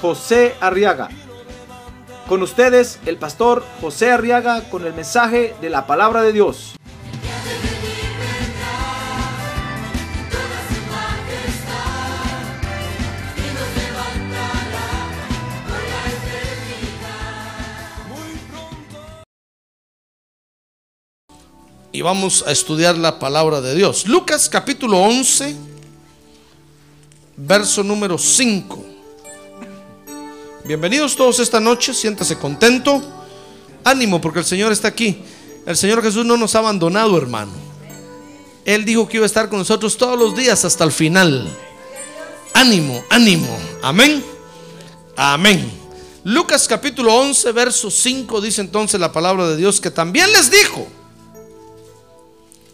José Arriaga. Con ustedes, el pastor José Arriaga con el mensaje de la palabra de Dios. y vamos a estudiar la palabra de Dios. Lucas capítulo 11, verso número 5. Bienvenidos todos esta noche, siéntase contento. Ánimo porque el Señor está aquí. El Señor Jesús no nos ha abandonado, hermano. Él dijo que iba a estar con nosotros todos los días hasta el final. Ánimo, ánimo. Amén. Amén. Lucas capítulo 11, verso 5 dice entonces la palabra de Dios que también les dijo.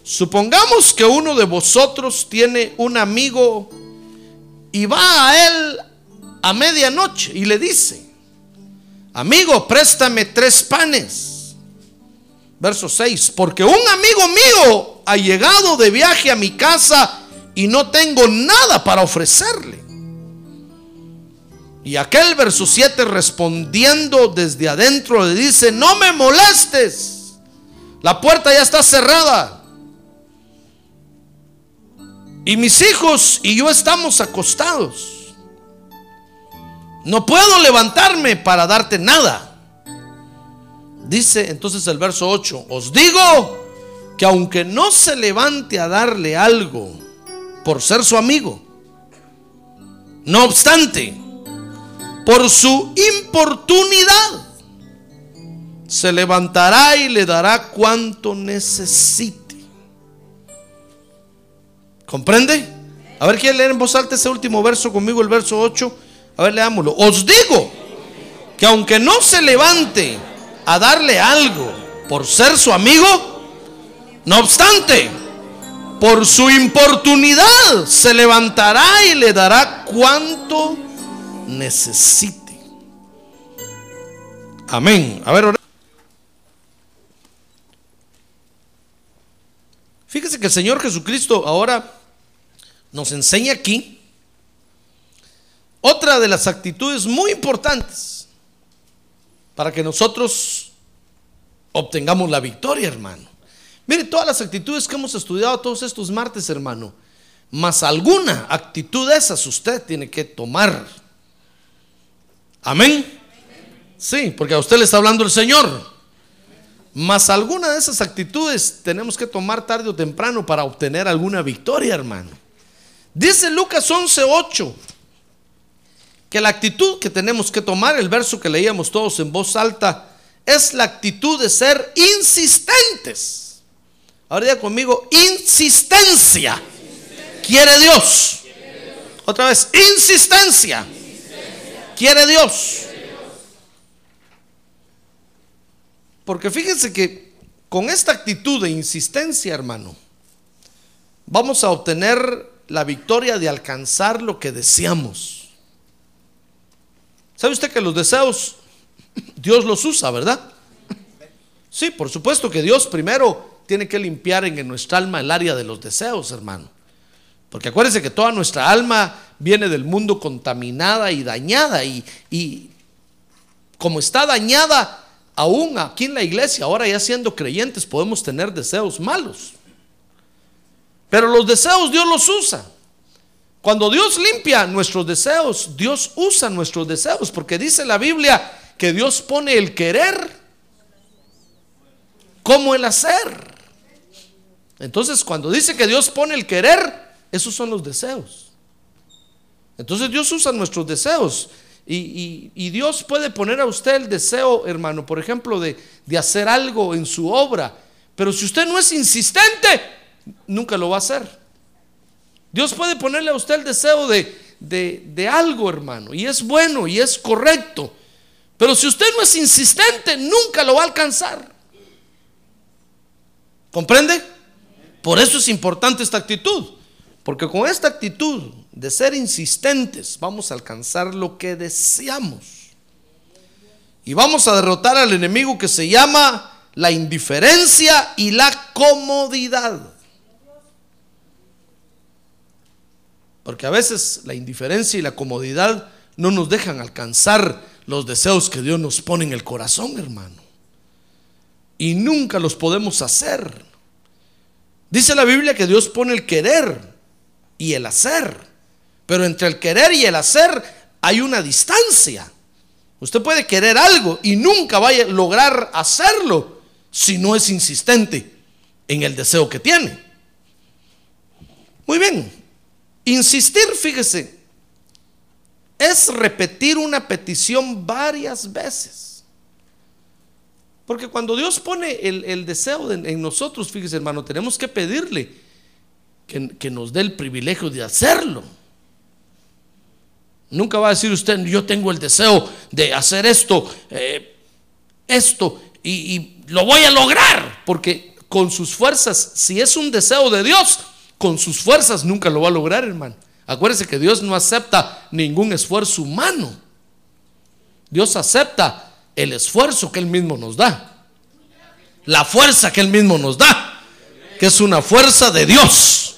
Supongamos que uno de vosotros tiene un amigo y va a él a medianoche y le dice, amigo, préstame tres panes. Verso 6, porque un amigo mío ha llegado de viaje a mi casa y no tengo nada para ofrecerle. Y aquel verso 7 respondiendo desde adentro le dice, no me molestes, la puerta ya está cerrada y mis hijos y yo estamos acostados. No puedo levantarme para darte nada. Dice entonces el verso 8, os digo que aunque no se levante a darle algo por ser su amigo, no obstante, por su importunidad, se levantará y le dará cuanto necesite. ¿Comprende? A ver, ¿quiere leer en voz alta ese último verso conmigo, el verso 8? A ver, leámoslo. Os digo que aunque no se levante a darle algo por ser su amigo, no obstante, por su importunidad se levantará y le dará cuanto necesite. Amén. A ver, Fíjese que el Señor Jesucristo ahora nos enseña aquí otra de las actitudes muy importantes para que nosotros obtengamos la victoria, hermano. Mire, todas las actitudes que hemos estudiado todos estos martes, hermano, más alguna actitud de esas usted tiene que tomar. Amén. Sí, porque a usted le está hablando el Señor. Más alguna de esas actitudes tenemos que tomar tarde o temprano para obtener alguna victoria, hermano. Dice Lucas 11:8 que la actitud que tenemos que tomar, el verso que leíamos todos en voz alta, es la actitud de ser insistentes. Ahora diga conmigo, insistencia. Quiere Dios. Otra vez, insistencia. Quiere Dios. Porque fíjense que con esta actitud de insistencia, hermano, vamos a obtener la victoria de alcanzar lo que deseamos. ¿Sabe usted que los deseos Dios los usa, verdad? Sí, por supuesto que Dios primero tiene que limpiar en nuestra alma el área de los deseos, hermano. Porque acuérdense que toda nuestra alma viene del mundo contaminada y dañada. Y, y como está dañada, aún aquí en la iglesia, ahora ya siendo creyentes, podemos tener deseos malos. Pero los deseos Dios los usa. Cuando Dios limpia nuestros deseos, Dios usa nuestros deseos, porque dice la Biblia que Dios pone el querer como el hacer. Entonces, cuando dice que Dios pone el querer, esos son los deseos. Entonces Dios usa nuestros deseos. Y, Dios puede poner a usted el deseo, hermano, por ejemplo, de, de hacer algo en su obra. Pero si usted no es insistente, nunca lo va a hacer. Dios puede ponerle a usted el deseo de, de, algo, hermano, y es bueno y es correcto. Pero si usted no es insistente, nunca lo va a alcanzar. ¿Comprende? Por eso es importante esta actitud. Porque con esta actitud de ser insistentes vamos a alcanzar lo que deseamos. Y vamos a derrotar al enemigo que se llama la indiferencia y la comodidad. Porque a veces la indiferencia y la comodidad no nos dejan alcanzar los deseos que Dios nos pone en el corazón, hermano. Y nunca los podemos hacer. Dice la Biblia que Dios pone el querer y el hacer. Pero entre el querer y el hacer hay una distancia. Usted puede querer algo y nunca va a lograr hacerlo si no es insistente en el deseo que tiene. Muy bien, insistir, fíjese, es repetir una petición varias veces. Porque cuando Dios pone el, deseo en nosotros, fíjese hermano, tenemos que pedirle que, nos dé el privilegio de hacerlo. Nunca va a decir usted, yo tengo el deseo de hacer esto, eh, esto, y, lo voy a lograr, porque con sus fuerzas, si es un deseo de Dios, con sus fuerzas nunca lo va a lograr, hermano. Acuérdese que Dios no acepta ningún esfuerzo humano. Dios acepta el esfuerzo que Él mismo nos da. La fuerza que Él mismo nos da. Que es una fuerza de Dios.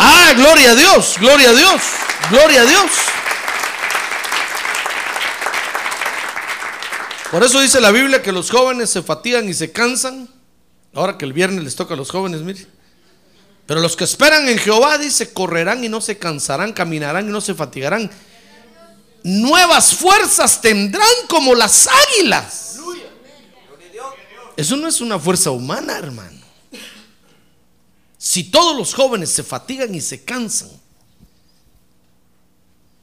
Ah, gloria a Dios, gloria a Dios, gloria a Dios. Por eso dice la Biblia que los jóvenes se fatigan y se cansan. Ahora que el viernes les toca a los jóvenes, mire. Pero los que esperan en Jehová, dice, correrán y no se cansarán, caminarán y no se fatigarán. Nuevas fuerzas tendrán como las águilas. Eso no es una fuerza humana, hermano. Si todos los jóvenes se fatigan y se cansan,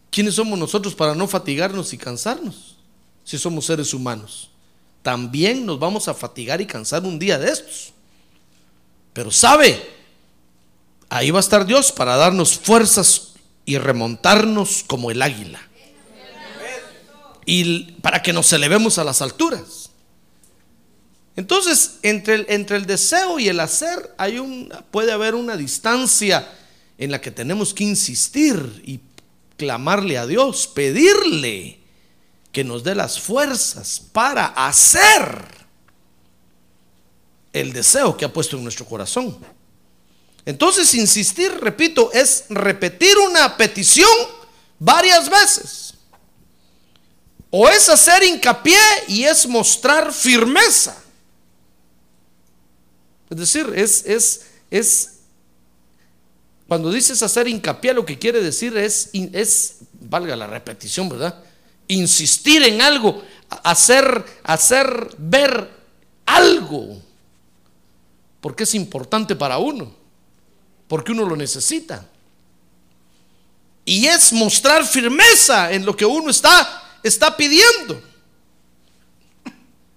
¿quiénes somos nosotros para no fatigarnos y cansarnos? si somos seres humanos. También nos vamos a fatigar y cansar un día de estos. Pero sabe, ahí va a estar Dios para darnos fuerzas y remontarnos como el águila. Y para que nos elevemos a las alturas. Entonces, entre el, entre el deseo y el hacer hay un, puede haber una distancia en la que tenemos que insistir y clamarle a Dios, pedirle que nos dé las fuerzas para hacer el deseo que ha puesto en nuestro corazón. Entonces, insistir, repito, es repetir una petición varias veces. O es hacer hincapié y es mostrar firmeza. Es decir, es, es, es, cuando dices hacer hincapié, lo que quiere decir es, es, valga la repetición, ¿verdad? insistir en algo, hacer, hacer ver algo, porque es importante para uno, porque uno lo necesita. Y es mostrar firmeza en lo que uno está, está pidiendo.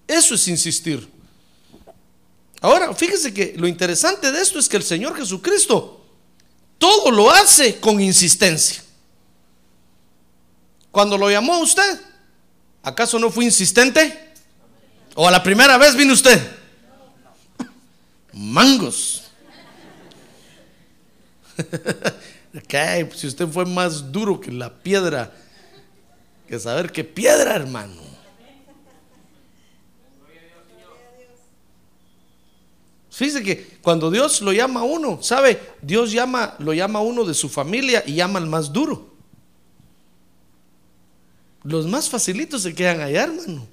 Eso es insistir. Ahora, fíjese que lo interesante de esto es que el Señor Jesucristo todo lo hace con insistencia. Cuando lo llamó usted, ¿acaso no fue insistente? ¿O a la primera vez vino usted? Mangos. ¿Qué? Si usted fue más duro que la piedra, que saber qué piedra, hermano. Fíjese que cuando Dios lo llama a uno, ¿sabe? Dios llama, lo llama a uno de su familia y llama al más duro. Los más facilitos se quedan allá, hermano.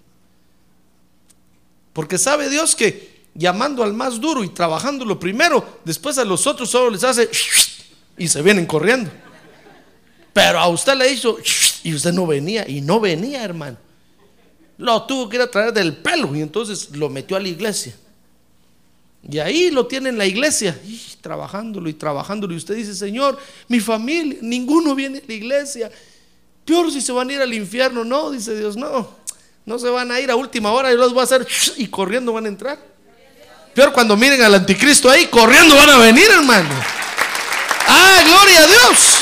Porque sabe Dios que llamando al más duro y trabajándolo primero, después a los otros solo les hace y se vienen corriendo. Pero a usted le hizo y usted no venía y no venía, hermano. Lo tuvo que ir a traer del pelo y entonces lo metió a la iglesia. Y ahí lo tiene en la iglesia, trabajándolo y trabajándolo. Y usted dice, Señor, mi familia, ninguno viene a la iglesia. Peor si se van a ir al infierno. No, dice Dios, no. No se van a ir a última hora. Yo los voy a hacer y corriendo van a entrar. Peor cuando miren al anticristo ahí, corriendo van a venir, hermano. Ah, gloria a Dios.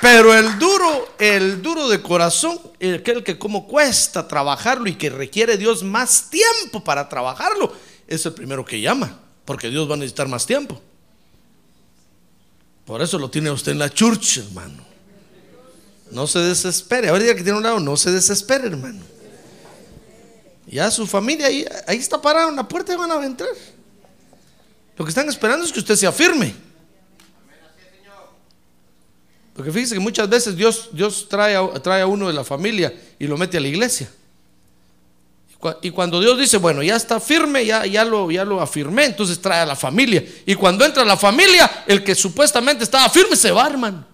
Pero el duro, el duro de corazón, aquel que como cuesta trabajarlo y que requiere Dios más tiempo para trabajarlo, es el primero que llama, porque Dios va a necesitar más tiempo. Por eso lo tiene usted en la church, hermano. No se desespere. Ahorita que tiene un lado, no se desespere, hermano. Ya su familia ahí, ahí está parada en la puerta y van a entrar. Lo que están esperando es que usted se afirme. Porque fíjese que muchas veces Dios, Dios trae, a, trae a uno de la familia y lo mete a la iglesia. Y cuando Dios dice, bueno, ya está firme, ya, ya, lo, ya lo afirmé, entonces trae a la familia. Y cuando entra la familia, el que supuestamente estaba firme se va, hermano.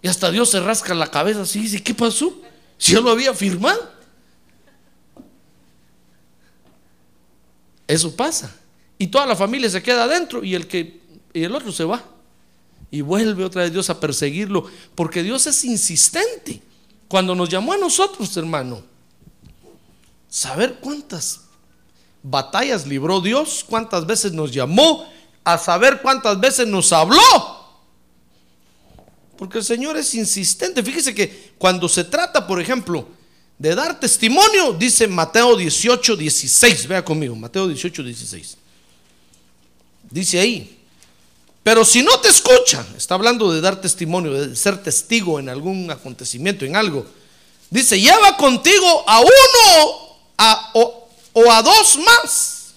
Y hasta Dios se rasca la cabeza así y dice, ¿qué pasó? Si yo lo había firmado. Eso pasa. Y toda la familia se queda adentro y el que y el otro se va. Y vuelve otra vez Dios a perseguirlo, porque Dios es insistente. Cuando nos llamó a nosotros, hermano, saber cuántas batallas libró Dios, cuántas veces nos llamó, a saber cuántas veces nos habló. Porque el Señor es insistente. Fíjese que cuando se trata, por ejemplo, de dar testimonio, dice Mateo 18, 16. Vea conmigo, Mateo 18, 16. Dice ahí, pero si no te escucha, está hablando de dar testimonio, de ser testigo en algún acontecimiento, en algo. Dice, lleva contigo a uno o, o a dos más,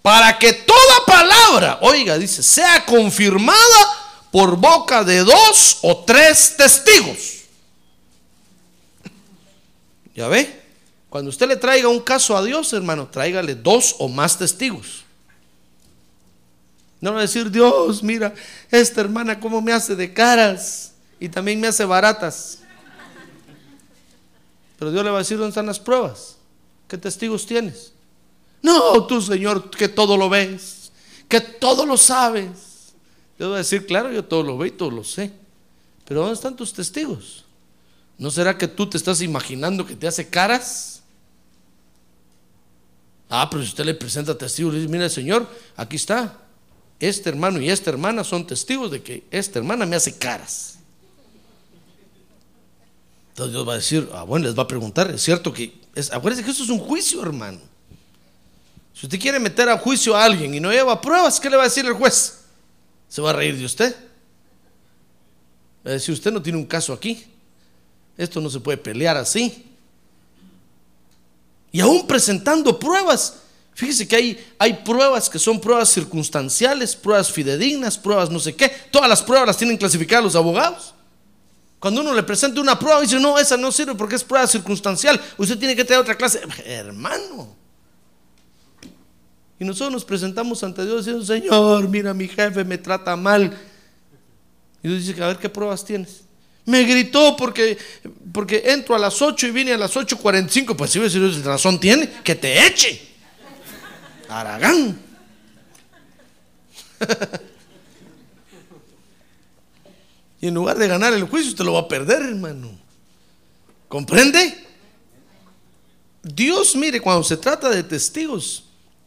para que toda palabra, oiga, dice, sea confirmada por boca de dos o tres testigos. ¿Ya ve? Cuando usted le traiga un caso a Dios, hermano, tráigale dos o más testigos. No va a decir, Dios, mira, esta hermana cómo me hace de caras y también me hace baratas. Pero Dios le va a decir, ¿dónde están las pruebas? ¿Qué testigos tienes? No, tú, Señor, que todo lo ves, que todo lo sabes. Dios va a decir, claro, yo todo lo veo y todo lo sé. Pero ¿dónde están tus testigos? ¿No será que tú te estás imaginando que te hace caras? Ah, pero si usted le presenta testigos, le dice, mira, Señor, aquí está. Este hermano y esta hermana son testigos de que esta hermana me hace caras. Entonces Dios va a decir, ah, bueno, les va a preguntar, es cierto que, es, acuérdense que esto es un juicio, hermano. Si usted quiere meter a juicio a alguien y no lleva pruebas, ¿qué le va a decir el juez? ¿Se va a reír de usted? Va a decir, usted no tiene un caso aquí. Esto no se puede pelear así. Y aún presentando pruebas, fíjese que hay, hay pruebas que son pruebas circunstanciales, pruebas fidedignas, pruebas no sé qué. Todas las pruebas las tienen clasificadas los abogados. Cuando uno le presenta una prueba, dice, no, esa no sirve porque es prueba circunstancial. Usted tiene que tener otra clase. Hermano. Y nosotros nos presentamos ante Dios diciendo, Señor, mira, mi jefe me trata mal. Y Dios dice, a ver qué pruebas tienes. Me gritó porque, porque entro a las 8 y vine a las 8.45. Pues si sí, razón tiene, que te eche. Aragán. y en lugar de ganar el juicio, usted lo va a perder, hermano. ¿Comprende? Dios, mire, cuando se trata de testigos,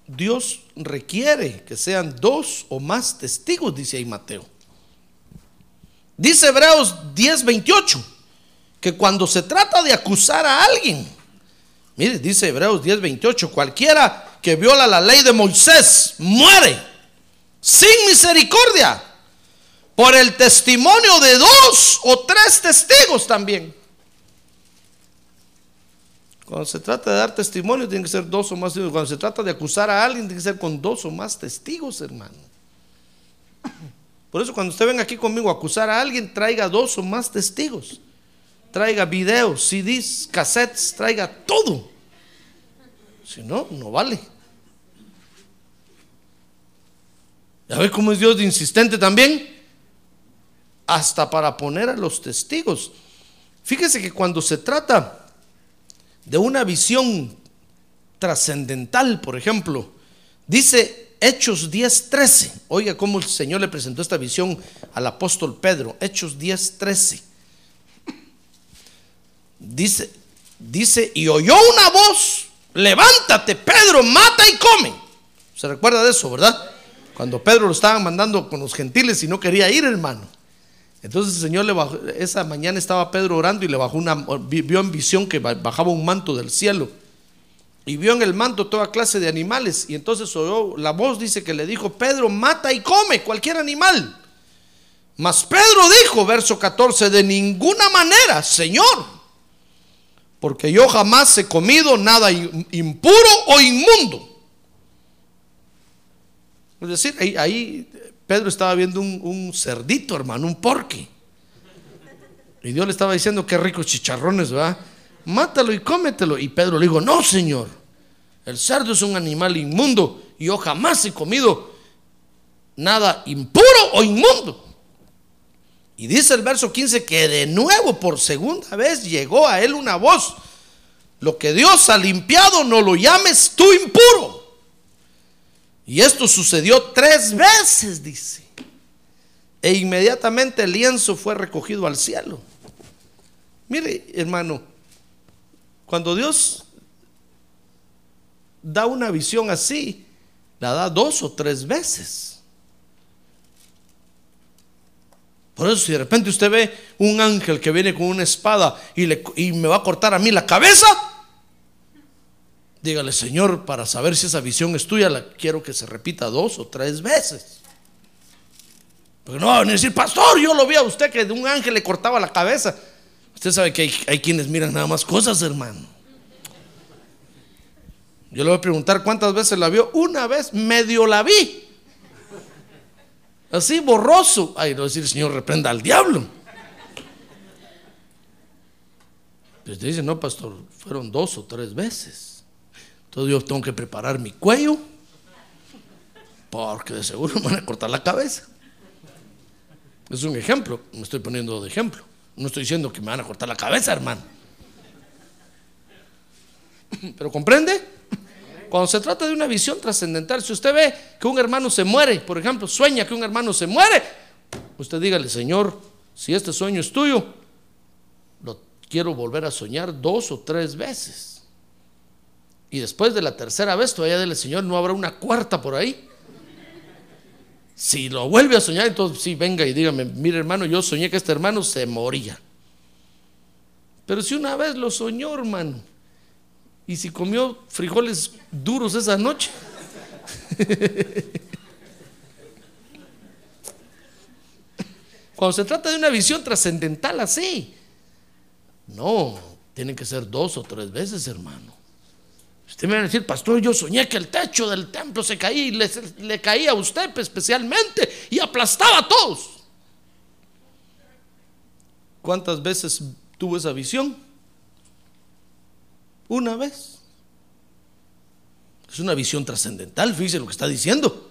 Dios requiere que sean dos o más testigos, dice ahí Mateo. Dice Hebreos 10:28 que cuando se trata de acusar a alguien, mire, dice Hebreos 10:28, cualquiera que viola la ley de Moisés muere sin misericordia por el testimonio de dos o tres testigos también. Cuando se trata de dar testimonio, tiene que ser dos o más testigos. Cuando se trata de acusar a alguien, tiene que ser con dos o más testigos, hermano. Por eso cuando usted venga aquí conmigo a acusar a alguien, traiga dos o más testigos. Traiga videos, CDs, cassettes, traiga todo. Si no, no vale. ¿Ya ve cómo es Dios insistente también? Hasta para poner a los testigos. Fíjese que cuando se trata de una visión trascendental, por ejemplo, dice Hechos 10:13. Oiga cómo el Señor le presentó esta visión al apóstol Pedro. Hechos 10:13. Dice, dice, y oyó una voz, levántate Pedro, mata y come. ¿Se recuerda de eso, verdad? Cuando Pedro lo estaban mandando con los gentiles y no quería ir, hermano. Entonces el Señor le bajó, esa mañana estaba Pedro orando y le bajó una, vio en visión que bajaba un manto del cielo. Y vio en el manto toda clase de animales. Y entonces oyó, la voz dice que le dijo, Pedro, mata y come cualquier animal. Mas Pedro dijo, verso 14, de ninguna manera, Señor, porque yo jamás he comido nada impuro o inmundo. Es decir, ahí, Pedro estaba viendo un, cerdito, hermano, un porqui. Y Dios le estaba diciendo, qué ricos chicharrones, ¿verdad? Mátalo y cómetelo. Y Pedro le dijo, no, Señor, el cerdo es un animal inmundo y yo jamás he comido nada impuro o inmundo. Y dice el verso 15 que de nuevo por segunda vez llegó a él una voz. Lo que Dios ha limpiado no lo llames tú impuro. Y esto sucedió tres veces, dice. E inmediatamente el lienzo fue recogido al cielo. Mire, hermano, cuando Dios da una visión así, la da dos o tres veces. Por eso si de repente usted ve un ángel que viene con una espada y, le, y me va a cortar a mí la cabeza, dígale, Señor, para saber si esa visión es tuya, la quiero que se repita dos o tres veces. Porque no van a decir, pastor, yo lo vi a usted que de un ángel le cortaba la cabeza. Usted sabe que hay, hay quienes miran nada más cosas, hermano. Yo le voy a preguntar cuántas veces la vio. Una vez medio la vi. Así borroso. Ay, no decir, Señor, reprenda al diablo. Pues dice, no, pastor, fueron dos o tres veces. Entonces yo tengo que preparar mi cuello. Porque de seguro me van a cortar la cabeza. Es un ejemplo. Me estoy poniendo de ejemplo. No estoy diciendo que me van a cortar la cabeza, hermano. Pero comprende? Cuando se trata de una visión trascendental, si usted ve que un hermano se muere, por ejemplo, sueña que un hermano se muere, usted dígale, Señor, si este sueño es tuyo, lo quiero volver a soñar dos o tres veces. Y después de la tercera vez, todavía Señor, no habrá una cuarta por ahí. Si lo vuelve a soñar, entonces sí, venga y dígame, mire hermano, yo soñé que este hermano se moría. Pero si una vez lo soñó, hermano, y si comió frijoles duros esa noche. Cuando se trata de una visión trascendental así, no, tienen que ser dos o tres veces, hermano. Usted me va a decir, pastor, yo soñé que el techo del templo se caía y le, le caía a usted especialmente y aplastaba a todos. ¿Cuántas veces tuvo esa visión? Una vez. Es una visión trascendental, fíjese lo que está diciendo.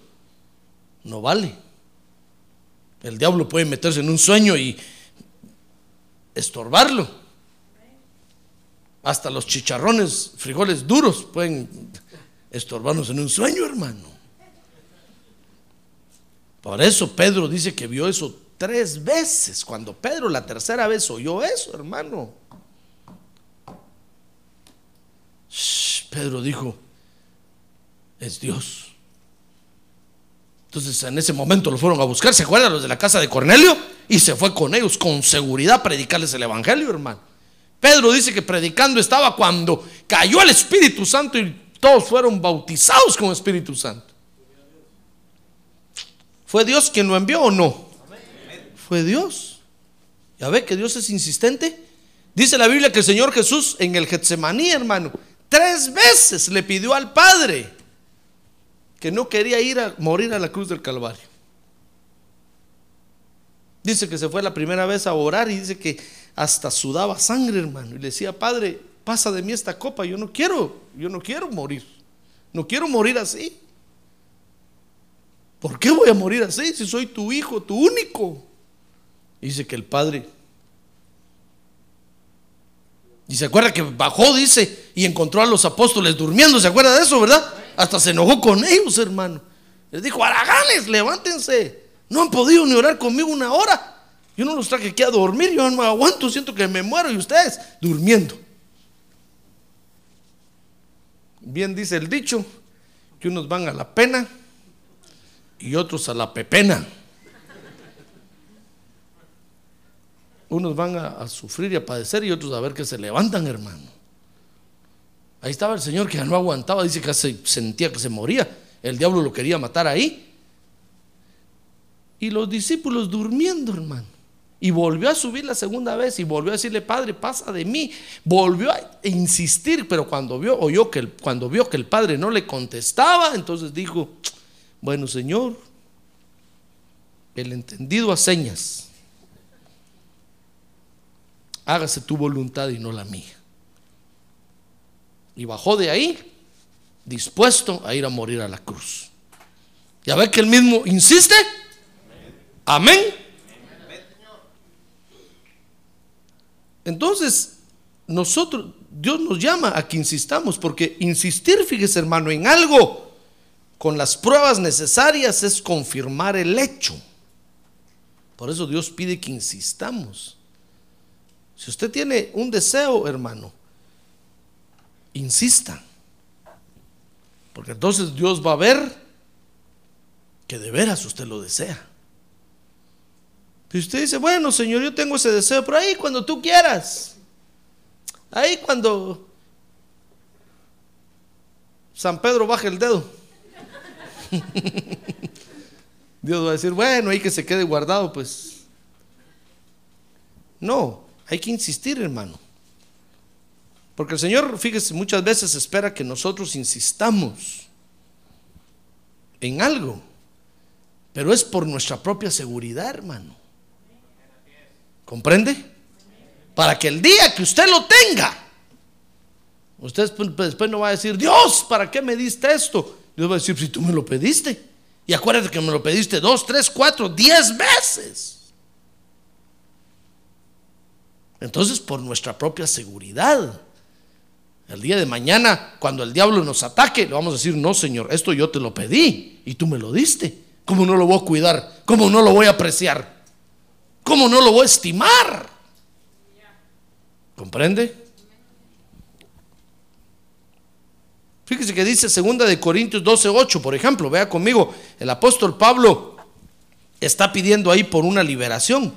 No vale. El diablo puede meterse en un sueño y estorbarlo. Hasta los chicharrones, frijoles duros pueden estorbarnos en un sueño, hermano. Por eso Pedro dice que vio eso tres veces. Cuando Pedro la tercera vez oyó eso, hermano. Pedro dijo, es Dios. Entonces en ese momento lo fueron a buscar, ¿se acuerdan los de la casa de Cornelio? Y se fue con ellos con seguridad a predicarles el Evangelio, hermano. Pedro dice que predicando estaba cuando cayó el Espíritu Santo y todos fueron bautizados con Espíritu Santo. ¿Fue Dios quien lo envió o no? Fue Dios. ¿Ya ve que Dios es insistente? Dice la Biblia que el Señor Jesús en el Getsemaní, hermano, Tres veces le pidió al Padre que no quería ir a morir a la cruz del Calvario. Dice que se fue la primera vez a orar y dice que hasta sudaba sangre, hermano. Y le decía, Padre, pasa de mí esta copa. Yo no quiero, yo no quiero morir. No quiero morir así. ¿Por qué voy a morir así si soy tu hijo, tu único? Dice que el Padre y se acuerda que bajó, dice, y encontró a los apóstoles durmiendo. ¿Se acuerda de eso, verdad? Hasta se enojó con ellos, hermano. Les dijo, araganes, levántense. No han podido ni orar conmigo una hora. Yo no los traje aquí a dormir, yo no aguanto, siento que me muero y ustedes durmiendo. Bien dice el dicho, que unos van a la pena y otros a la pepena. Unos van a, sufrir y a padecer y otros a ver que se levantan, hermano. Ahí estaba el Señor que ya no aguantaba, dice que se sentía que se moría. El diablo lo quería matar ahí. Y los discípulos durmiendo, hermano. Y volvió a subir la segunda vez y volvió a decirle, Padre, pasa de mí. Volvió a insistir, pero cuando vio, oyó que el, cuando vio que el Padre no le contestaba, entonces dijo, bueno, Señor, el entendido a señas, hágase tu voluntad y no la mía. Y bajó de ahí, dispuesto a ir a morir a la cruz. Ya ve que él mismo insiste. Amén. Entonces, nosotros, Dios nos llama a que insistamos, porque insistir, fíjese hermano, en algo con las pruebas necesarias es confirmar el hecho. Por eso Dios pide que insistamos. Si usted tiene un deseo, hermano, insista. Porque entonces Dios va a ver que de veras usted lo desea. Si usted dice, bueno, Señor, yo tengo ese deseo, pero ahí cuando tú quieras, ahí cuando San Pedro baje el dedo, Dios va a decir, bueno, ahí que se quede guardado, pues. No, hay que insistir, hermano. Porque el Señor, fíjese, muchas veces espera que nosotros insistamos en algo, pero es por nuestra propia seguridad, hermano. ¿Comprende? Para que el día que usted lo tenga, usted después no va a decir, Dios, ¿para qué me diste esto? Dios va a decir, si tú me lo pediste. Y acuérdate que me lo pediste dos, tres, cuatro, diez veces. Entonces, por nuestra propia seguridad, el día de mañana, cuando el diablo nos ataque, le vamos a decir, no, Señor, esto yo te lo pedí y tú me lo diste. ¿Cómo no lo voy a cuidar? ¿Cómo no lo voy a apreciar? ¿Cómo no lo voy a estimar? ¿Comprende? Fíjese que dice segunda de Corintios 12:8, por ejemplo, vea conmigo, el apóstol Pablo está pidiendo ahí por una liberación.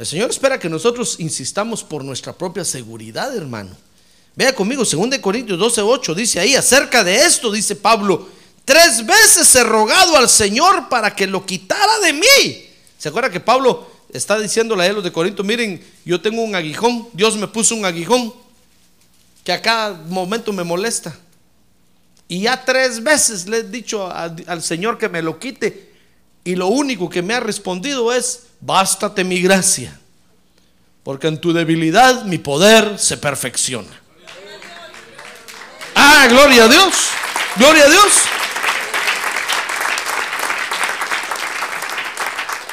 El Señor espera que nosotros insistamos por nuestra propia seguridad, hermano. Vea conmigo, 2 Corintios 12:8 dice ahí acerca de esto dice Pablo, tres veces he rogado al Señor para que lo quitara de mí. ¿Se acuerda que Pablo está diciéndole a los de Corinto, miren, yo tengo un aguijón, Dios me puso un aguijón que a cada momento me molesta. Y ya tres veces le he dicho al Señor que me lo quite. Y lo único que me ha respondido es, bástate mi gracia. Porque en tu debilidad mi poder se perfecciona. Ah, gloria a Dios. Gloria a Dios.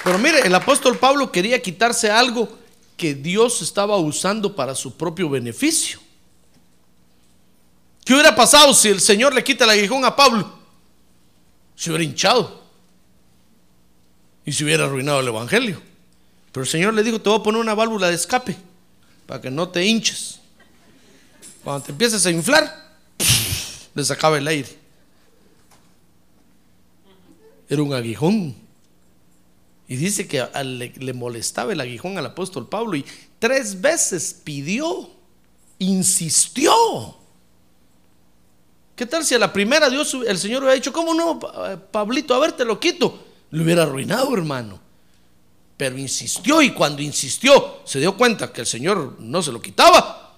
Pero mire, el apóstol Pablo quería quitarse algo que Dios estaba usando para su propio beneficio. ¿Qué hubiera pasado si el Señor le quita el aguijón a Pablo? Se hubiera hinchado y se hubiera arruinado el Evangelio. Pero el Señor le dijo, te voy a poner una válvula de escape para que no te hinches. Cuando te empieces a inflar, le sacaba el aire. Era un aguijón. Y dice que le, molestaba el aguijón al apóstol Pablo y tres veces pidió, insistió. ¿Qué tal si a la primera Dios, el Señor hubiera dicho, ¿cómo no, Pablito? A ver, te lo quito. Lo hubiera arruinado, hermano. Pero insistió y cuando insistió se dio cuenta que el Señor no se lo quitaba.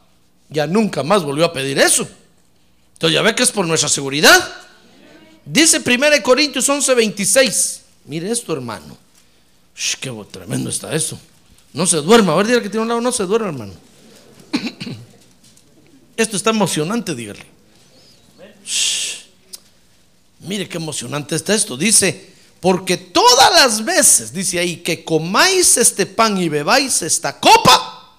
Ya nunca más volvió a pedir eso. Entonces ya ve que es por nuestra seguridad. Dice 1 Corintios 11, 26. Mire esto, hermano qué tremendo está eso. No se duerma. A ver, dígale que tiene un lado, no se duerma, hermano. Esto está emocionante, dígale. Mire qué emocionante está esto. Dice, porque todas las veces, dice ahí, que comáis este pan y bebáis esta copa,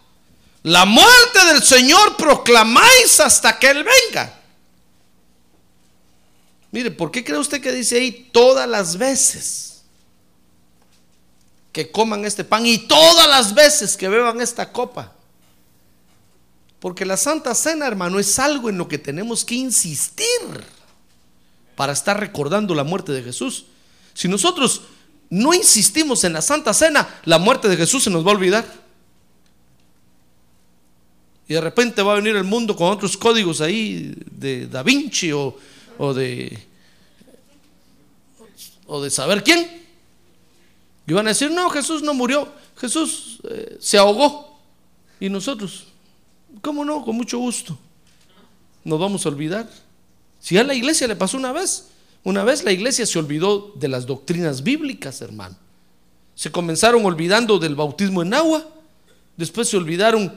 la muerte del Señor proclamáis hasta que Él venga. Mire, ¿por qué cree usted que dice ahí todas las veces? que coman este pan y todas las veces que beban esta copa. Porque la Santa Cena, hermano, es algo en lo que tenemos que insistir. para estar recordando la muerte de Jesús. Si nosotros no insistimos en la Santa Cena, la muerte de Jesús se nos va a olvidar. Y de repente va a venir el mundo con otros códigos ahí de Da Vinci o, o de o de saber quién. Y van a decir, no, Jesús no murió, Jesús eh, se ahogó. Y nosotros, ¿cómo no? Con mucho gusto. Nos vamos a olvidar. Si a la iglesia le pasó una vez, una vez la iglesia se olvidó de las doctrinas bíblicas, hermano. Se comenzaron olvidando del bautismo en agua, después se olvidaron,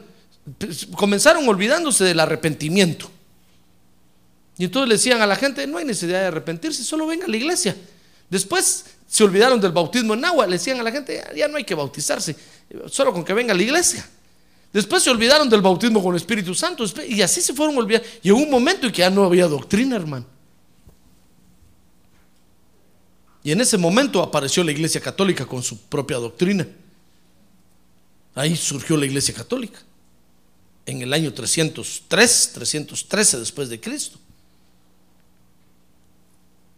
comenzaron olvidándose del arrepentimiento. Y entonces le decían a la gente, no hay necesidad de arrepentirse, solo venga a la iglesia. Después se olvidaron del bautismo en agua, le decían a la gente, ya no hay que bautizarse, solo con que venga a la iglesia. Después se olvidaron del bautismo con el Espíritu Santo y así se fueron olvidando. Llegó un momento en que ya no había doctrina, hermano. Y en ese momento apareció la Iglesia Católica con su propia doctrina. Ahí surgió la Iglesia Católica, en el año 303, 313 después de Cristo.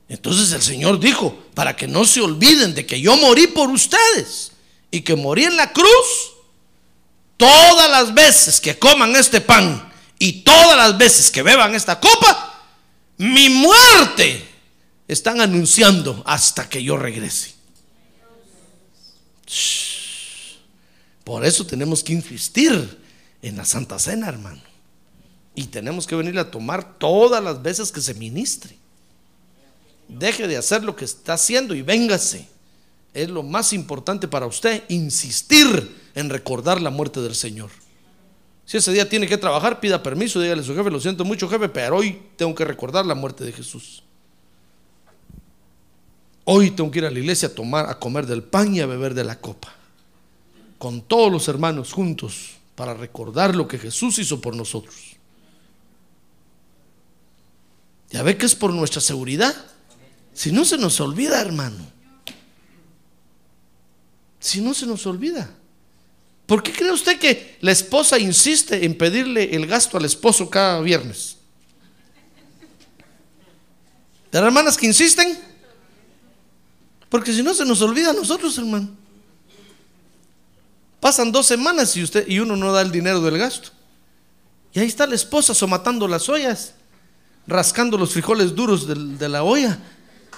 Entonces el Señor dijo, para que no se olviden de que yo morí por ustedes y que morí en la cruz, todas las veces que coman este pan y todas las veces que beban esta copa, mi muerte están anunciando hasta que yo regrese. Por eso tenemos que insistir en la Santa Cena, hermano. Y tenemos que venir a tomar todas las veces que se ministre. Deje de hacer lo que está haciendo y véngase. Es lo más importante para usted, insistir en recordar la muerte del Señor. Si ese día tiene que trabajar, pida permiso, dígale a su jefe, lo siento mucho jefe, pero hoy tengo que recordar la muerte de Jesús. Hoy tengo que ir a la iglesia a tomar, a comer del pan y a beber de la copa. Con todos los hermanos juntos para recordar lo que Jesús hizo por nosotros. Ya ve que es por nuestra seguridad. Si no se nos olvida, hermano. Si no se nos olvida. ¿Por qué cree usted que la esposa insiste en pedirle el gasto al esposo cada viernes? ¿De las hermanas que insisten? Porque si no se nos olvida a nosotros, hermano. Pasan dos semanas y usted y uno no da el dinero del gasto. Y ahí está la esposa somatando las ollas, rascando los frijoles duros de, la olla,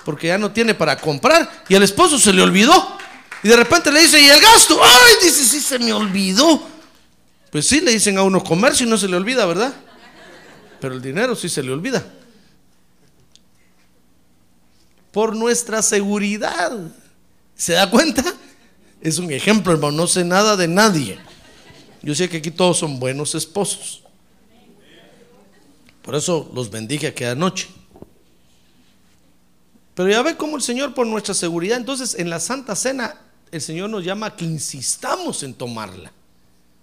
porque ya no tiene para comprar. Y al esposo se le olvidó. Y de repente le dice, ¿y el gasto? Ay, dice, sí, se me olvidó. Pues sí, le dicen a uno comercio y no se le olvida, ¿verdad? Pero el dinero sí se le olvida por nuestra seguridad. ¿Se da cuenta? Es un ejemplo, hermano, no sé nada de nadie. Yo sé que aquí todos son buenos esposos. Por eso los bendije aquella noche. Pero ya ve cómo el Señor por nuestra seguridad, entonces en la Santa Cena el Señor nos llama a que insistamos en tomarla.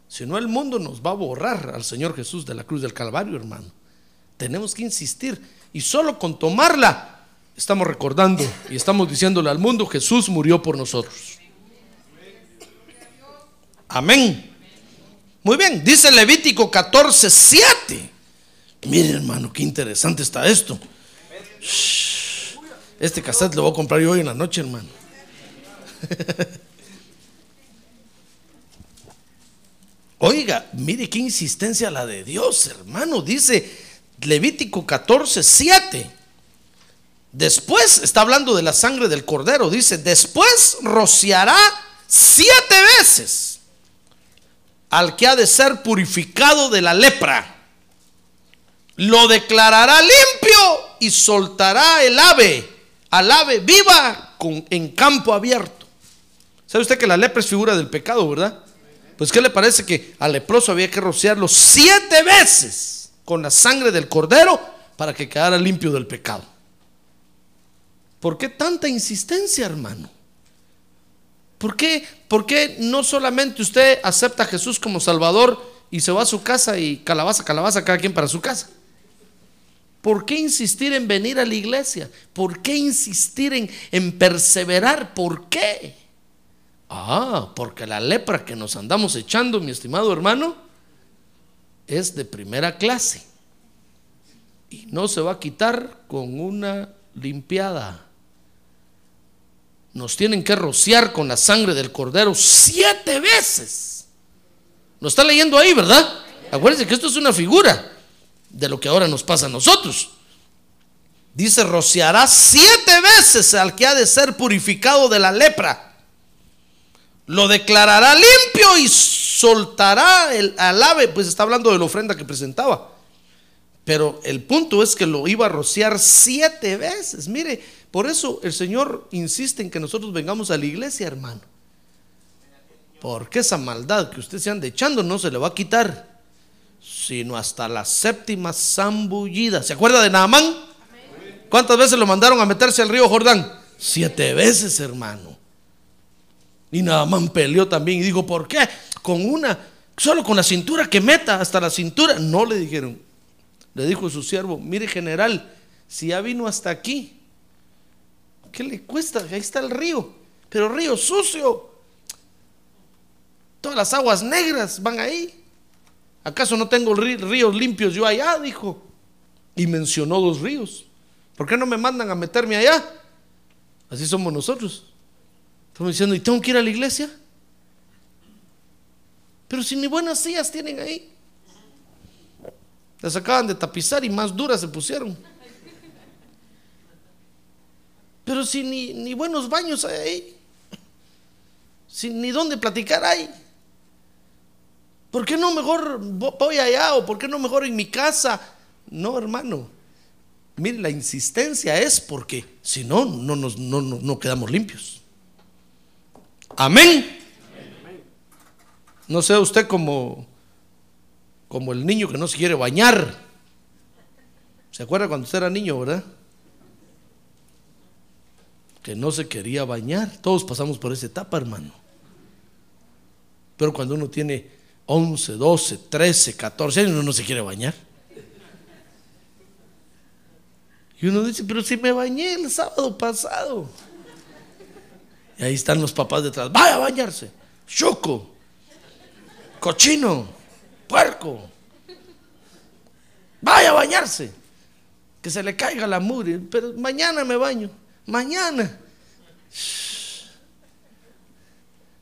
Si no el mundo nos va a borrar al Señor Jesús de la cruz del Calvario, hermano. Tenemos que insistir y solo con tomarla estamos recordando y estamos diciéndole al mundo, Jesús murió por nosotros. Amén. Muy bien, dice Levítico 14, 7. Mire hermano, qué interesante está esto. Este cassette lo voy a comprar yo hoy en la noche, hermano. Oiga, mire qué insistencia la de Dios, hermano. Dice Levítico 14, 7. Después, está hablando de la sangre del cordero, dice, después rociará siete veces al que ha de ser purificado de la lepra. Lo declarará limpio y soltará el ave, al ave viva en campo abierto. ¿Sabe usted que la lepra es figura del pecado, verdad? Pues ¿qué le parece que al leproso había que rociarlo siete veces con la sangre del cordero para que quedara limpio del pecado? ¿Por qué tanta insistencia, hermano? ¿Por qué, ¿Por qué no solamente usted acepta a Jesús como Salvador y se va a su casa y calabaza, calabaza, cada quien para su casa? ¿Por qué insistir en venir a la iglesia? ¿Por qué insistir en, en perseverar? ¿Por qué? Ah, porque la lepra que nos andamos echando, mi estimado hermano, es de primera clase. Y no se va a quitar con una limpiada. Nos tienen que rociar con la sangre del cordero siete veces. Lo está leyendo ahí, ¿verdad? Acuérdense que esto es una figura de lo que ahora nos pasa a nosotros. Dice, rociará siete veces al que ha de ser purificado de la lepra. Lo declarará limpio y soltará el, al ave. Pues está hablando de la ofrenda que presentaba. Pero el punto es que lo iba a rociar siete veces. Mire, por eso el Señor insiste en que nosotros vengamos a la iglesia, hermano. Porque esa maldad que usted se anda echando no se le va a quitar, sino hasta la séptima zambullida. ¿Se acuerda de Naamán? ¿Cuántas veces lo mandaron a meterse al río Jordán? Siete veces, hermano. Y Naamán peleó también y dijo, ¿por qué? Con una, solo con la cintura que meta hasta la cintura. No le dijeron. Le dijo su siervo, mire general, si ya vino hasta aquí, ¿qué le cuesta? Ahí está el río, pero río sucio. Todas las aguas negras van ahí. ¿Acaso no tengo ríos limpios yo allá? Dijo. Y mencionó dos ríos. ¿Por qué no me mandan a meterme allá? Así somos nosotros. Estamos diciendo, ¿y tengo que ir a la iglesia? Pero si ni buenas sillas tienen ahí. Las acaban de tapizar y más duras se pusieron. Pero si ni, buenos baños hay ahí. Si ni dónde platicar hay. ¿Por qué no mejor voy allá o por qué no mejor en mi casa? No, hermano. Mire, la insistencia es porque si no, no, nos, no, no, no quedamos limpios. Amén. No sea usted como como el niño que no se quiere bañar. ¿Se acuerda cuando usted era niño, verdad? Que no se quería bañar. Todos pasamos por esa etapa, hermano. Pero cuando uno tiene 11, 12, 13, 14 años, uno no se quiere bañar. Y uno dice, pero si me bañé el sábado pasado. Y ahí están los papás detrás. Vaya a bañarse. Choco. Cochino puerco, vaya a bañarse, que se le caiga la mugre, pero mañana me baño, mañana.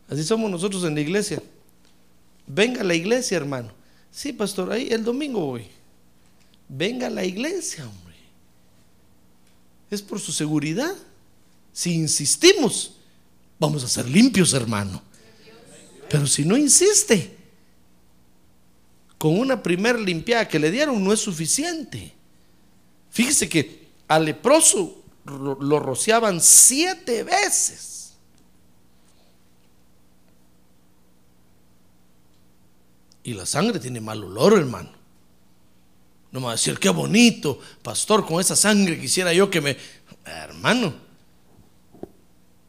Así somos nosotros en la iglesia. Venga a la iglesia, hermano. Sí, pastor, ahí el domingo voy. Venga a la iglesia, hombre. Es por su seguridad. Si insistimos, vamos a ser limpios, hermano. Pero si no insiste, con una primer limpiada que le dieron no es suficiente. Fíjese que al leproso lo rociaban siete veces. Y la sangre tiene mal olor, hermano. No me va a decir, qué bonito, pastor, con esa sangre quisiera yo que me... Hermano,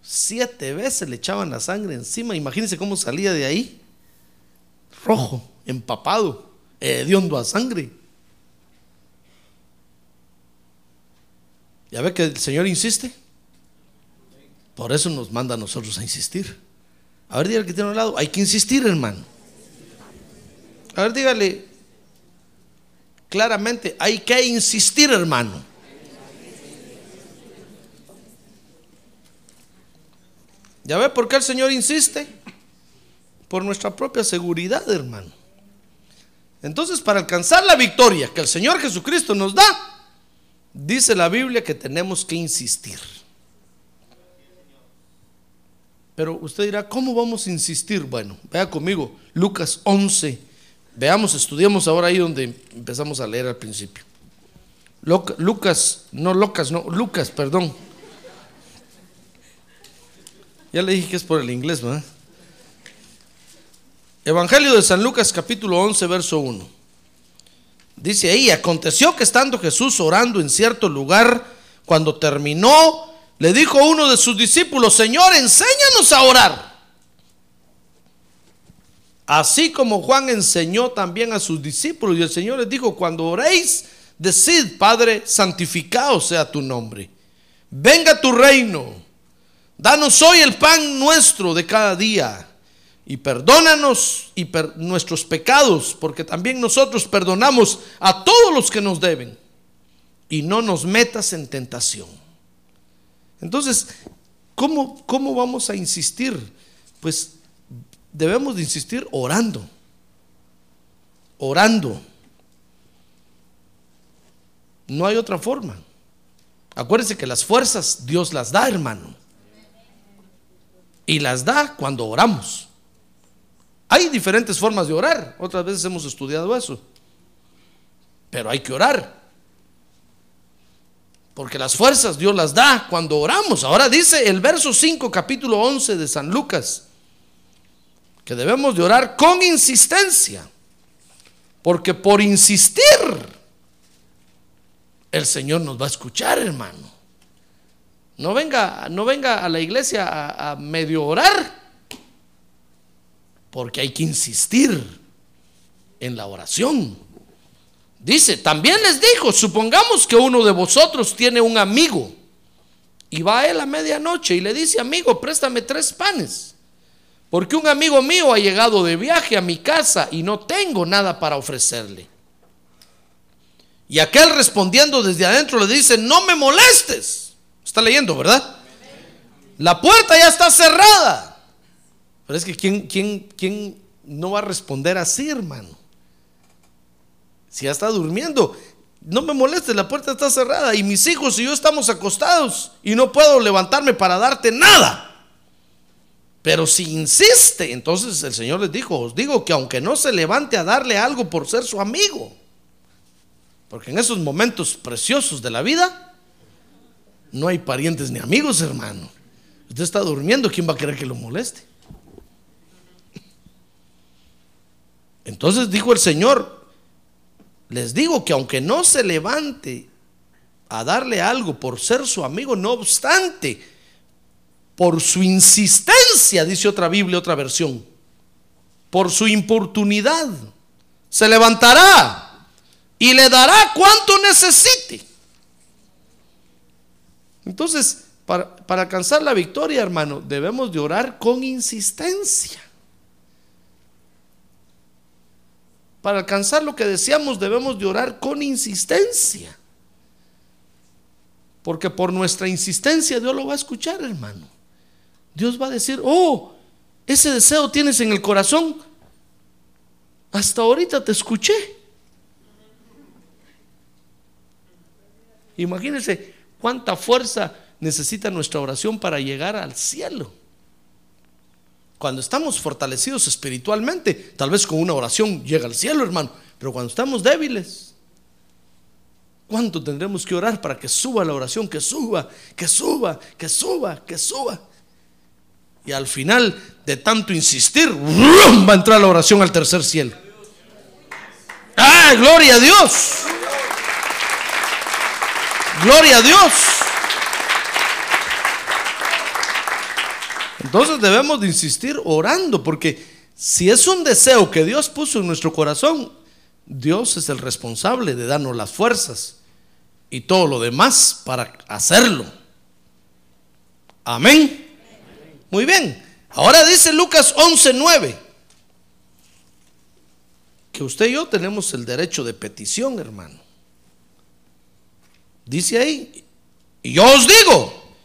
siete veces le echaban la sangre encima. Imagínense cómo salía de ahí. Rojo empapado, hediondo a sangre. ¿Ya ve que el Señor insiste? Por eso nos manda a nosotros a insistir. A ver, dígale que tiene un lado, hay que insistir, hermano. A ver, dígale claramente, hay que insistir, hermano. ¿Ya ve por qué el Señor insiste? Por nuestra propia seguridad, hermano. Entonces, para alcanzar la victoria que el Señor Jesucristo nos da, dice la Biblia que tenemos que insistir. Pero usted dirá, ¿cómo vamos a insistir? Bueno, vea conmigo, Lucas 11. Veamos, estudiemos ahora ahí donde empezamos a leer al principio. Lucas, no Lucas, no, Lucas, perdón. Ya le dije que es por el inglés, ¿verdad? Evangelio de San Lucas capítulo 11, verso 1. Dice ahí, aconteció que estando Jesús orando en cierto lugar, cuando terminó, le dijo uno de sus discípulos, Señor, enséñanos a orar. Así como Juan enseñó también a sus discípulos, y el Señor les dijo, cuando oréis, decid, Padre, santificado sea tu nombre. Venga tu reino. Danos hoy el pan nuestro de cada día y perdónanos y nuestros pecados, porque también nosotros perdonamos a todos los que nos deben. Y no nos metas en tentación. Entonces, ¿cómo, ¿cómo vamos a insistir? Pues debemos de insistir orando. Orando. No hay otra forma. Acuérdense que las fuerzas Dios las da, hermano. Y las da cuando oramos. Hay diferentes formas de orar. Otras veces hemos estudiado eso. Pero hay que orar. Porque las fuerzas Dios las da cuando oramos. Ahora dice el verso 5, capítulo 11 de San Lucas, que debemos de orar con insistencia. Porque por insistir, el Señor nos va a escuchar, hermano. No venga, no venga a la iglesia a, a medio orar, porque hay que insistir en la oración. Dice, también les dijo, supongamos que uno de vosotros tiene un amigo y va a él a medianoche y le dice, amigo, préstame tres panes, porque un amigo mío ha llegado de viaje a mi casa y no tengo nada para ofrecerle. Y aquel respondiendo desde adentro le dice, no me molestes. Está leyendo, ¿verdad? La puerta ya está cerrada. Es que ¿quién, quién, quién no va a responder así, hermano? Si ya está durmiendo, no me molestes, la puerta está cerrada y mis hijos y yo estamos acostados y no puedo levantarme para darte nada. Pero si insiste, entonces el Señor les dijo, os digo que aunque no se levante a darle algo por ser su amigo, porque en esos momentos preciosos de la vida no hay parientes ni amigos, hermano. Usted está durmiendo, ¿quién va a querer que lo moleste? Entonces dijo el Señor, les digo que aunque no se levante a darle algo por ser su amigo, no obstante, por su insistencia, dice otra Biblia, otra versión, por su importunidad, se levantará y le dará cuanto necesite. Entonces, para, alcanzar la victoria, hermano, debemos de orar con insistencia. Para alcanzar lo que deseamos debemos de orar con insistencia. Porque por nuestra insistencia Dios lo va a escuchar, hermano. Dios va a decir, oh, ese deseo tienes en el corazón. Hasta ahorita te escuché. Imagínense cuánta fuerza necesita nuestra oración para llegar al cielo. Cuando estamos fortalecidos espiritualmente, tal vez con una oración llega al cielo, hermano. Pero cuando estamos débiles, ¿cuánto tendremos que orar para que suba la oración? Que suba, que suba, que suba, que suba. Y al final de tanto insistir, va a entrar la oración al tercer cielo. ¡Ah, gloria a Dios! Gloria a Dios. Entonces debemos de insistir orando, porque si es un deseo que Dios puso en nuestro corazón, Dios es el responsable de darnos las fuerzas y todo lo demás para hacerlo. Amén. Muy bien. Ahora dice Lucas 11:9 que usted y yo tenemos el derecho de petición, hermano. Dice ahí, y yo os digo,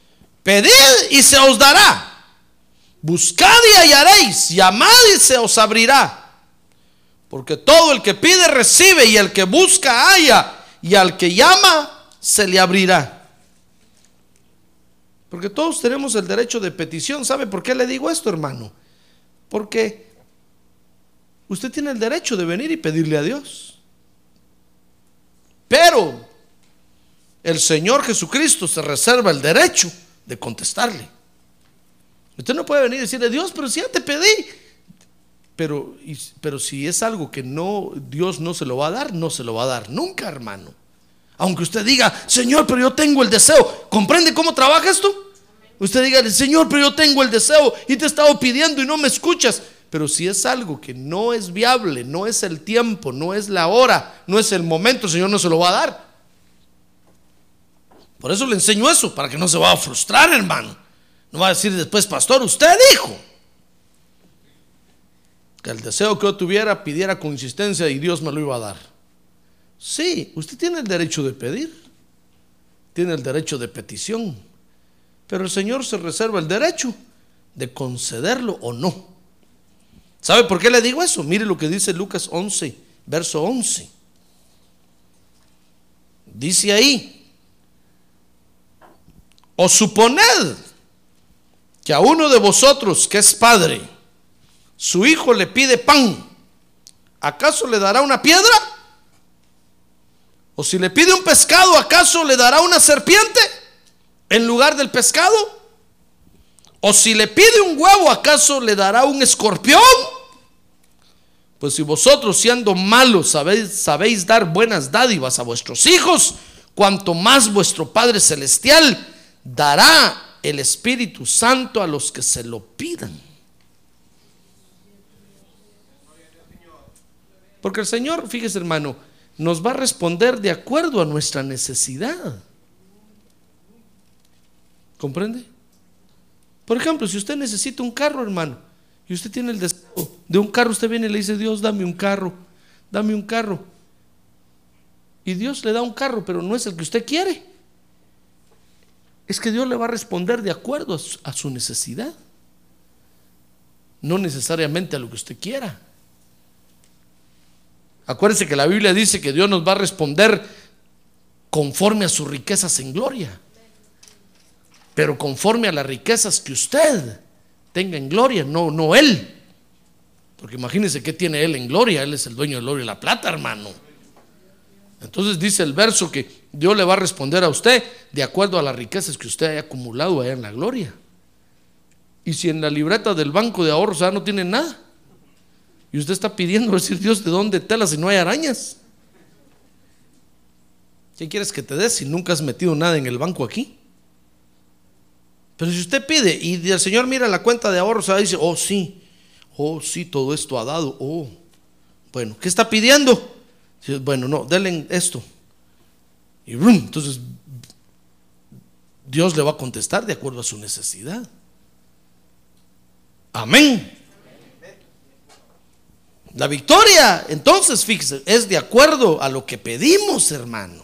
pedid y se os dará. Buscad y hallaréis, llamad y se os abrirá. Porque todo el que pide recibe y el que busca halla y al que llama se le abrirá. Porque todos tenemos el derecho de petición. ¿Sabe por qué le digo esto, hermano? Porque usted tiene el derecho de venir y pedirle a Dios. Pero el Señor Jesucristo se reserva el derecho de contestarle. Usted no puede venir y decirle, Dios, pero si ya te pedí. Pero, pero si es algo que no, Dios no se lo va a dar, no se lo va a dar nunca, hermano. Aunque usted diga, Señor, pero yo tengo el deseo. ¿Comprende cómo trabaja esto? Usted diga, Señor, pero yo tengo el deseo y te he estado pidiendo y no me escuchas. Pero si es algo que no es viable, no es el tiempo, no es la hora, no es el momento, Señor no se lo va a dar. Por eso le enseño eso, para que no se vaya a frustrar, hermano. No va a decir después, pastor, usted dijo que el deseo que yo tuviera pidiera con insistencia y Dios me lo iba a dar. Sí, usted tiene el derecho de pedir, tiene el derecho de petición, Pero el Señor se reserva el derecho de concederlo o no. ¿Sabe por qué le digo eso? Mire lo que dice Lucas 11, verso 11. Dice ahí, o suponed que a uno de vosotros que es padre, su hijo le pide pan, ¿acaso le dará una piedra? O si le pide un pescado, ¿acaso le dará una serpiente en lugar del pescado? O si le pide un huevo, ¿acaso le dará un escorpión? Pues si vosotros siendo malos sabéis, sabéis dar buenas dádivas a vuestros hijos, cuanto más vuestro Padre Celestial dará el Espíritu Santo a los que se lo pidan. Porque el Señor, fíjese hermano, nos va a responder de acuerdo a nuestra necesidad. ¿Comprende? Por ejemplo, si usted necesita un carro, hermano, y usted tiene el deseo de un carro, usted viene y le dice, Dios, dame un carro, dame un carro. Y Dios le da un carro, pero no es el que usted quiere. Es que Dios le va a responder de acuerdo a su, necesidad. No necesariamente a lo que usted quiera. Acuérdese que la Biblia dice que Dios nos va a responder conforme a sus riquezas en gloria. Pero conforme a las riquezas que usted tenga en gloria, no, no Él. Porque imagínense qué tiene Él en gloria. Él es el dueño del oro y la plata, hermano. Entonces dice el verso que Dios le va a responder a usted de acuerdo a las riquezas que usted haya acumulado allá en la gloria. Y si en la libreta del banco de ahorros ya no tiene nada, y usted está pidiendo decir Dios de dónde telas si no hay arañas. ¿Qué quieres que te des si nunca has metido nada en el banco aquí? Pero si usted pide y el Señor mira la cuenta de ahorros, y dice, oh sí, oh sí, todo esto ha dado, oh. Bueno, ¿qué está pidiendo? Bueno, no, denle esto. Y ¡brum! entonces Dios le va a contestar de acuerdo a su necesidad. Amén. La victoria, entonces, fíjese, es de acuerdo a lo que pedimos, hermano.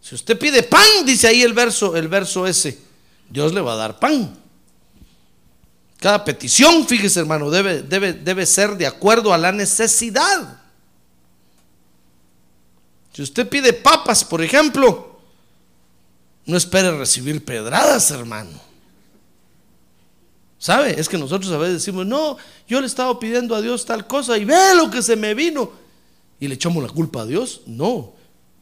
Si usted pide pan, dice ahí el verso, el verso ese, Dios le va a dar pan. Cada petición, fíjese, hermano, debe, debe, debe ser de acuerdo a la necesidad. Si usted pide papas, por ejemplo, no espere recibir pedradas, hermano. ¿Sabe? Es que nosotros a veces decimos, no, yo le estaba pidiendo a Dios tal cosa y ve lo que se me vino. Y le echamos la culpa a Dios. No,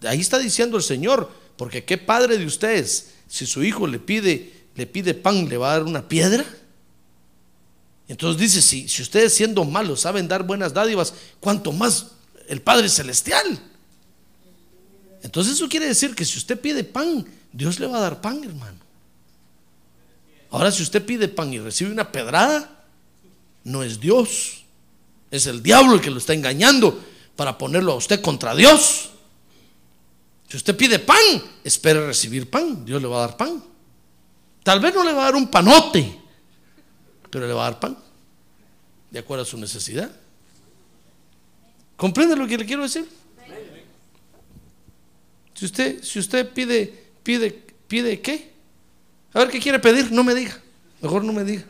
ahí está diciendo el Señor, porque qué padre de ustedes, si su hijo le pide, le pide pan, le va a dar una piedra. Entonces dice, si, si ustedes siendo malos saben dar buenas dádivas, cuanto más el Padre Celestial. Entonces eso quiere decir que si usted pide pan, Dios le va a dar pan, hermano. Ahora, si usted pide pan y recibe una pedrada, no es Dios, es el diablo el que lo está engañando para ponerlo a usted contra Dios. Si usted pide pan, espere recibir pan, Dios le va a dar pan. Tal vez no le va a dar un panote, pero le va a dar pan, de acuerdo a su necesidad. ¿Comprende lo que le quiero decir? Si usted, si usted pide, pide, pide qué? A ver, ¿qué quiere pedir? No me diga. Mejor no me diga.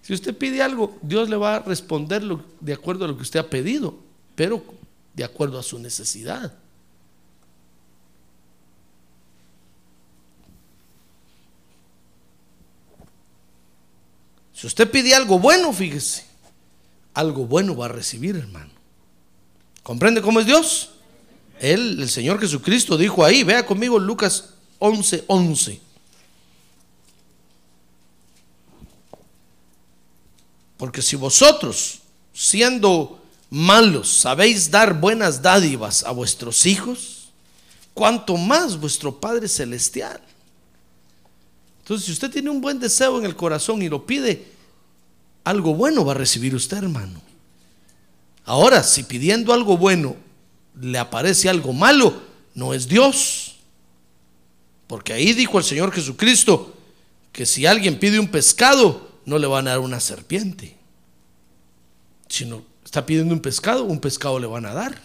Si usted pide algo, Dios le va a responder de acuerdo a lo que usted ha pedido, pero de acuerdo a su necesidad. Si usted pide algo bueno, fíjese, algo bueno va a recibir, hermano. ¿Comprende cómo es Dios? Él, el Señor Jesucristo dijo ahí, vea conmigo Lucas 11, 11. Porque si vosotros, siendo malos, sabéis dar buenas dádivas a vuestros hijos, cuanto más vuestro Padre Celestial. Entonces, si usted tiene un buen deseo en el corazón y lo pide, algo bueno va a recibir usted, hermano. Ahora, si pidiendo algo bueno le aparece algo malo, no es Dios. Porque ahí dijo el Señor Jesucristo que si alguien pide un pescado, no le van a dar una serpiente. Si no está pidiendo un pescado, un pescado le van a dar.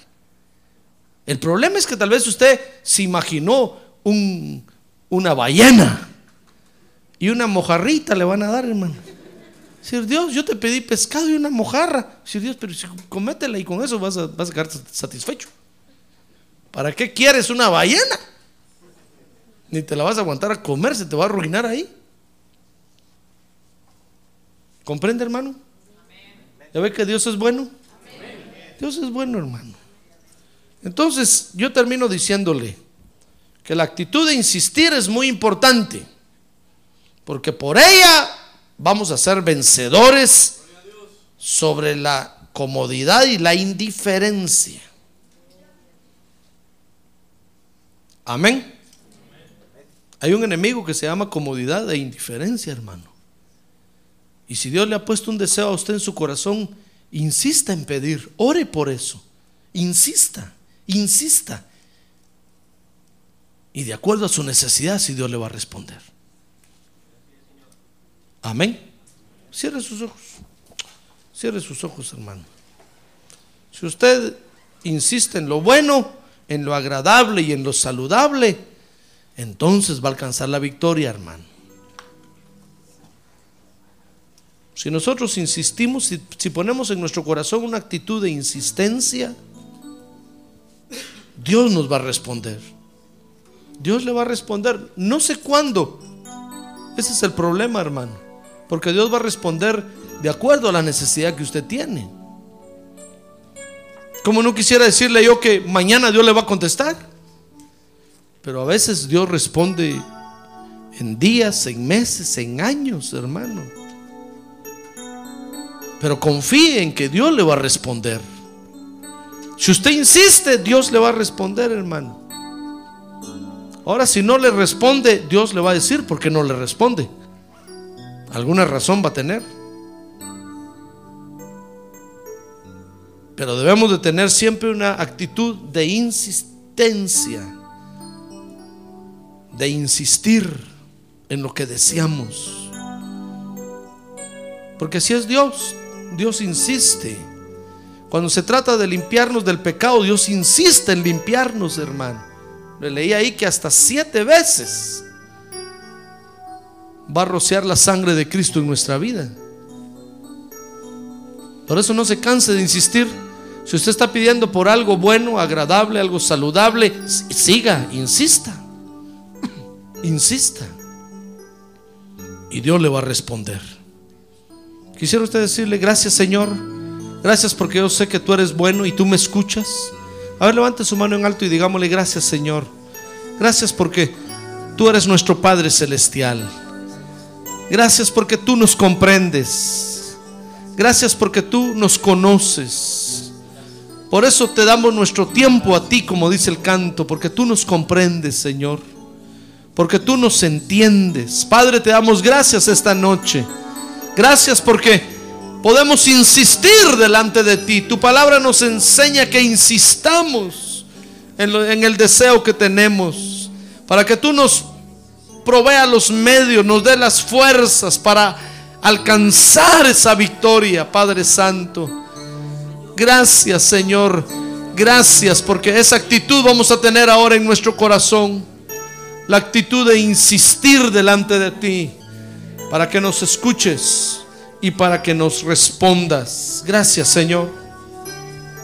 El problema es que tal vez usted se imaginó un, una ballena y una mojarrita le van a dar, hermano. Decir, Dios, yo te pedí pescado y una mojarra. Decir, Dios, pero si cométela y con eso vas a, vas a quedar satisfecho. ¿Para qué quieres una ballena? Ni te la vas a aguantar a comer, se te va a arruinar ahí. ¿Comprende, hermano? ¿Ya ve que Dios es bueno? Dios es bueno, hermano. Entonces, yo termino diciéndole que la actitud de insistir es muy importante, porque por ella vamos a ser vencedores sobre la comodidad y la indiferencia. Amén. Hay un enemigo que se llama comodidad e indiferencia, hermano. Y si Dios le ha puesto un deseo a usted en su corazón, insista en pedir, ore por eso, insista, insista. Y de acuerdo a su necesidad, si Dios le va a responder. Amén. Cierre sus ojos. Cierre sus ojos, hermano. Si usted insiste en lo bueno, en lo agradable y en lo saludable, entonces va a alcanzar la victoria, hermano. Si nosotros insistimos, si, si, ponemos en nuestro corazón una actitud de insistencia, Dios nos va a responder. Dios le va a responder. No sé cuándo. Ese es el problema, hermano. Porque Dios va a responder de acuerdo a la necesidad que usted tiene. Como no quisiera decirle yo que mañana Dios le va a contestar. Pero a veces Dios responde en días, en meses, en años, hermano. Pero confíe en que Dios le va a responder. Si usted insiste, Dios le va a responder, hermano. Ahora, si no le responde, Dios le va a decir por qué no le responde. Alguna razón va a tener. Pero debemos de tener siempre una actitud de insistencia, de insistir en lo que deseamos. Porque si es Dios, Dios insiste. Cuando se trata de limpiarnos del pecado, Dios insiste en limpiarnos, hermano. Le leí ahí que hasta siete veces va a rociar la sangre de Cristo en nuestra vida. Por eso no se canse de insistir. Si usted está pidiendo por algo bueno, agradable, algo saludable, siga, insista. Insista. Y Dios le va a responder. Quisiera usted decirle, gracias Señor, gracias porque yo sé que tú eres bueno y tú me escuchas. A ver, levante su mano en alto y digámosle, gracias Señor. Gracias porque tú eres nuestro Padre Celestial. Gracias porque tú nos comprendes. Gracias porque tú nos conoces. Por eso te damos nuestro tiempo a ti, como dice el canto, porque tú nos comprendes, Señor. Porque tú nos entiendes. Padre, te damos gracias esta noche. Gracias porque podemos insistir delante de ti. Tu palabra nos enseña que insistamos en, el deseo que tenemos. Para que tú nos provea los medios, nos dé las fuerzas para alcanzar esa victoria, Padre Santo. Gracias, Señor. Gracias porque esa actitud vamos a tener ahora en nuestro corazón. La actitud de insistir delante de ti para que nos escuches y para que nos respondas. Gracias, Señor.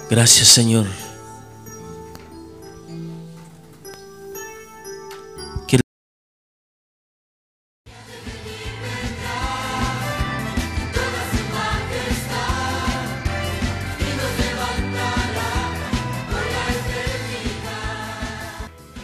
Gracias, Señor.